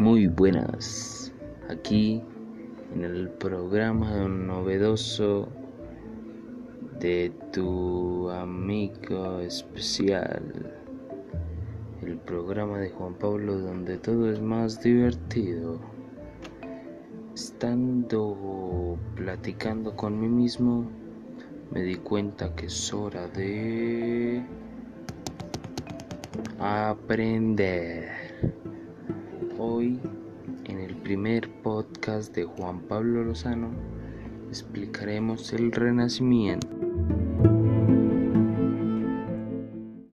Muy buenas, aquí en el programa novedoso de tu amigo especial, el programa de Juan Pablo donde todo es más divertido. Estando platicando con mí mismo, me di cuenta que es hora de aprender. Hoy, en el primer podcast de Juan Pablo Lozano, explicaremos el renacimiento.